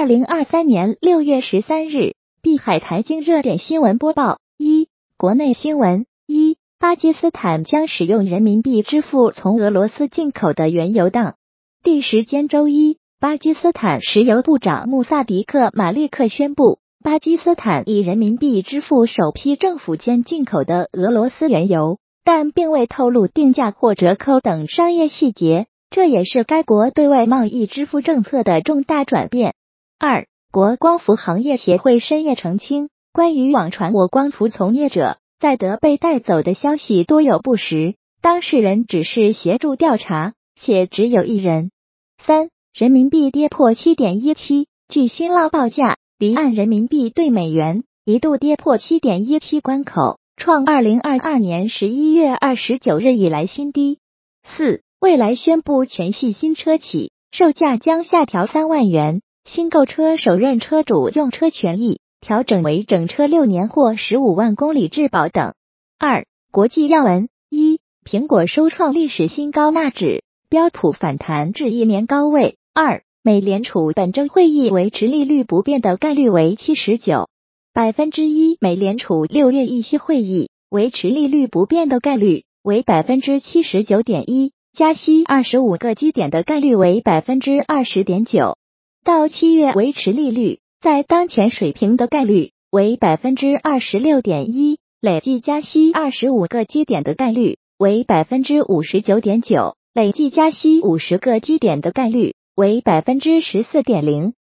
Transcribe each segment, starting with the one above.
二零二三年六月十三日，碧海财经热点新闻播报：一、国内新闻：一、巴基斯坦将使用人民币支付从俄罗斯进口的原油档。第时间周一，巴基斯坦石油部长穆萨迪克·马利克宣布，巴基斯坦以人民币支付首批政府间进口的俄罗斯原油，但并未透露定价或折扣等商业细节。这也是该国对外贸易支付政策的重大转变。二国光伏行业协会深夜澄清，关于网传我光伏从业者在德被带走的消息多有不实，当事人只是协助调查，且只有一人。三人民币跌破七点一七，据新浪报价，离岸人民币对美元一度跌破七点一七关口，创二零二二年十一月二十九日以来新低。四未来宣布全系新车企售价将下调三万元。新购车首任车主用车权益调整为整车六年或十五万公里质保等。二、国际要闻：一、苹果收创历史新高，纳指标普反弹至一年高位。二、美联储本周会议维持利率不变的概率为七十九百分之一，美联储六月议息会议维持利率不变的概率为百分之七十九点一，加息二十五个基点的概率为百分之二十点九。到七月维持利率在当前水平的概率为百分之二十六点一，累计加息二十五个基点的概率为百分之五十九点九，累计加息五十个基点的概率为百分之十四点零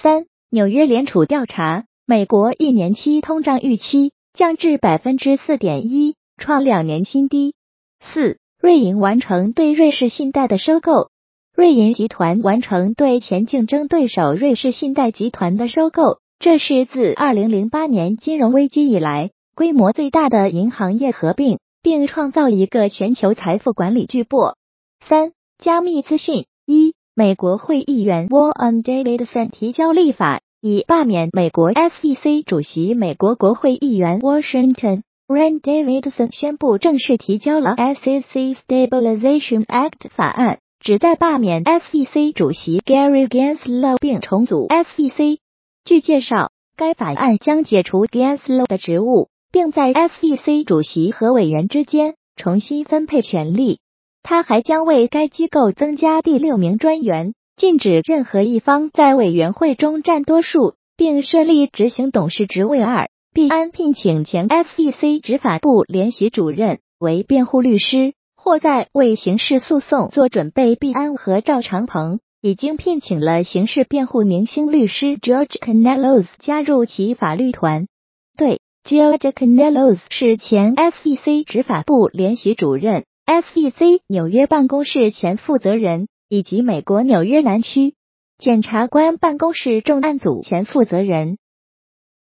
三。纽约联储调查，美国一年期通胀预期降至百分之四点一，创两年新低。四，瑞银完成对瑞士信贷的收购。瑞银集团完成对前竞争对手瑞士信贷集团的收购，这是自二零零八年金融危机以来规模最大的银行业合并，并创造一个全球财富管理巨擘。三、加密资讯：一、美国会议员 Warren Davidson 提交立法，以罢免美国 SEC 主席。美国国会议员 Washington Rand Davidson 宣布正式提交了 SEC Stabilization Act 法案。旨在罢免 SEC 主席 Gary Gensler 并重组 SEC。据介绍，该法案将解除 Gensler 的职务，并在 SEC 主席和委员之间重新分配权力。他还将为该机构增加第六名专员，禁止任何一方在委员会中占多数，并设立执行董事职位。二，毕安聘请前 SEC 执法部联席主任为辩护律师。或在为刑事诉讼做准备。毕安和赵长鹏已经聘请了刑事辩护明星律师 George Canellos 加入其法律团队。George Canellos 是前 SEC 执法部联席主任、SEC 纽约办公室前负责人以及美国纽约南区检察官办公室重案组前负责人。